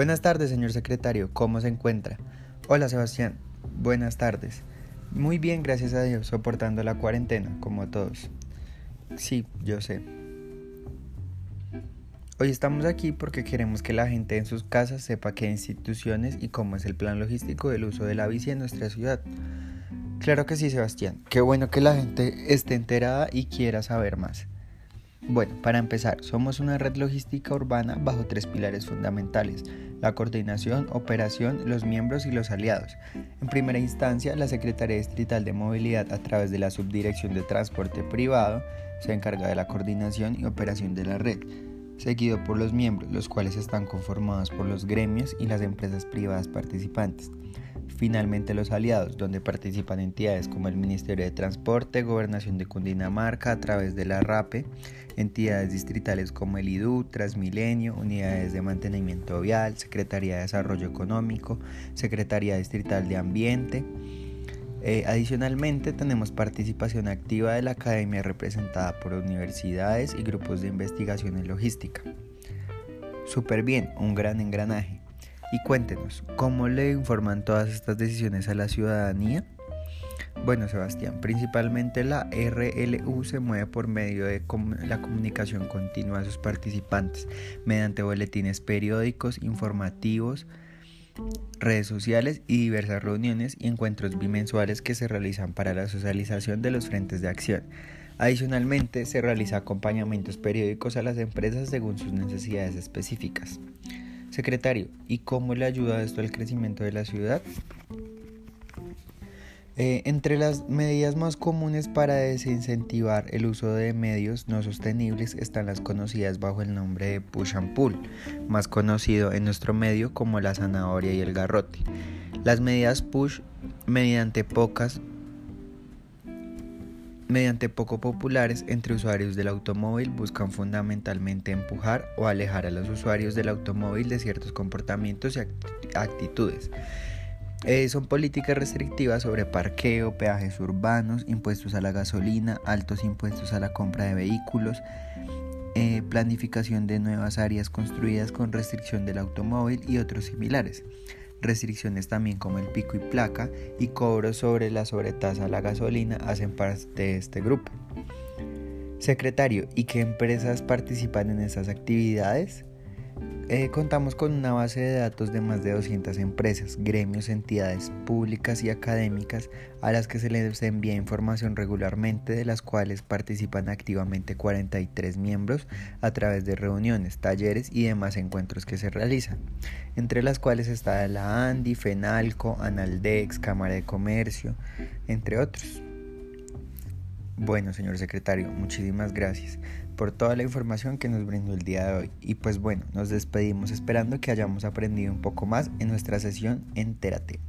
Buenas tardes, señor secretario. ¿Cómo se encuentra? Hola, Sebastián. Buenas tardes. Muy bien, gracias a Dios, soportando la cuarentena, como todos. Sí, yo sé. Hoy estamos aquí porque queremos que la gente en sus casas sepa qué instituciones y cómo es el plan logístico del uso de la bici en nuestra ciudad. Claro que sí, Sebastián. Qué bueno que la gente esté enterada y quiera saber más. Bueno, para empezar, somos una red logística urbana bajo tres pilares fundamentales, la coordinación, operación, los miembros y los aliados. En primera instancia, la Secretaría Distrital de Movilidad a través de la Subdirección de Transporte Privado se encarga de la coordinación y operación de la red, seguido por los miembros, los cuales están conformados por los gremios y las empresas privadas participantes. Finalmente los aliados, donde participan entidades como el Ministerio de Transporte, Gobernación de Cundinamarca a través de la RAPE, entidades distritales como el IDU, Transmilenio, unidades de mantenimiento vial, Secretaría de Desarrollo Económico, Secretaría Distrital de Ambiente. Eh, adicionalmente tenemos participación activa de la academia representada por universidades y grupos de investigación en logística. Súper bien, un gran engranaje. Y cuéntenos, ¿cómo le informan todas estas decisiones a la ciudadanía? Bueno, Sebastián, principalmente la RLU se mueve por medio de la comunicación continua a sus participantes, mediante boletines periódicos, informativos, redes sociales y diversas reuniones y encuentros bimensuales que se realizan para la socialización de los frentes de acción. Adicionalmente, se realiza acompañamientos periódicos a las empresas según sus necesidades específicas. Secretario, ¿y cómo le ayuda esto al crecimiento de la ciudad? Eh, entre las medidas más comunes para desincentivar el uso de medios no sostenibles están las conocidas bajo el nombre de push and pull, más conocido en nuestro medio como la zanahoria y el garrote. Las medidas push, mediante pocas mediante poco populares entre usuarios del automóvil buscan fundamentalmente empujar o alejar a los usuarios del automóvil de ciertos comportamientos y actitudes. Eh, son políticas restrictivas sobre parqueo, peajes urbanos, impuestos a la gasolina, altos impuestos a la compra de vehículos, eh, planificación de nuevas áreas construidas con restricción del automóvil y otros similares restricciones también como el pico y placa y cobros sobre la sobretasa a la gasolina hacen parte de este grupo. Secretario, ¿y qué empresas participan en estas actividades? Eh, contamos con una base de datos de más de 200 empresas, gremios, entidades públicas y académicas a las que se les envía información regularmente, de las cuales participan activamente 43 miembros a través de reuniones, talleres y demás encuentros que se realizan, entre las cuales está la ANDI, FENALCO, ANALDEX, Cámara de Comercio, entre otros. Bueno, señor secretario, muchísimas gracias por toda la información que nos brindó el día de hoy. Y pues bueno, nos despedimos esperando que hayamos aprendido un poco más en nuestra sesión Entérate.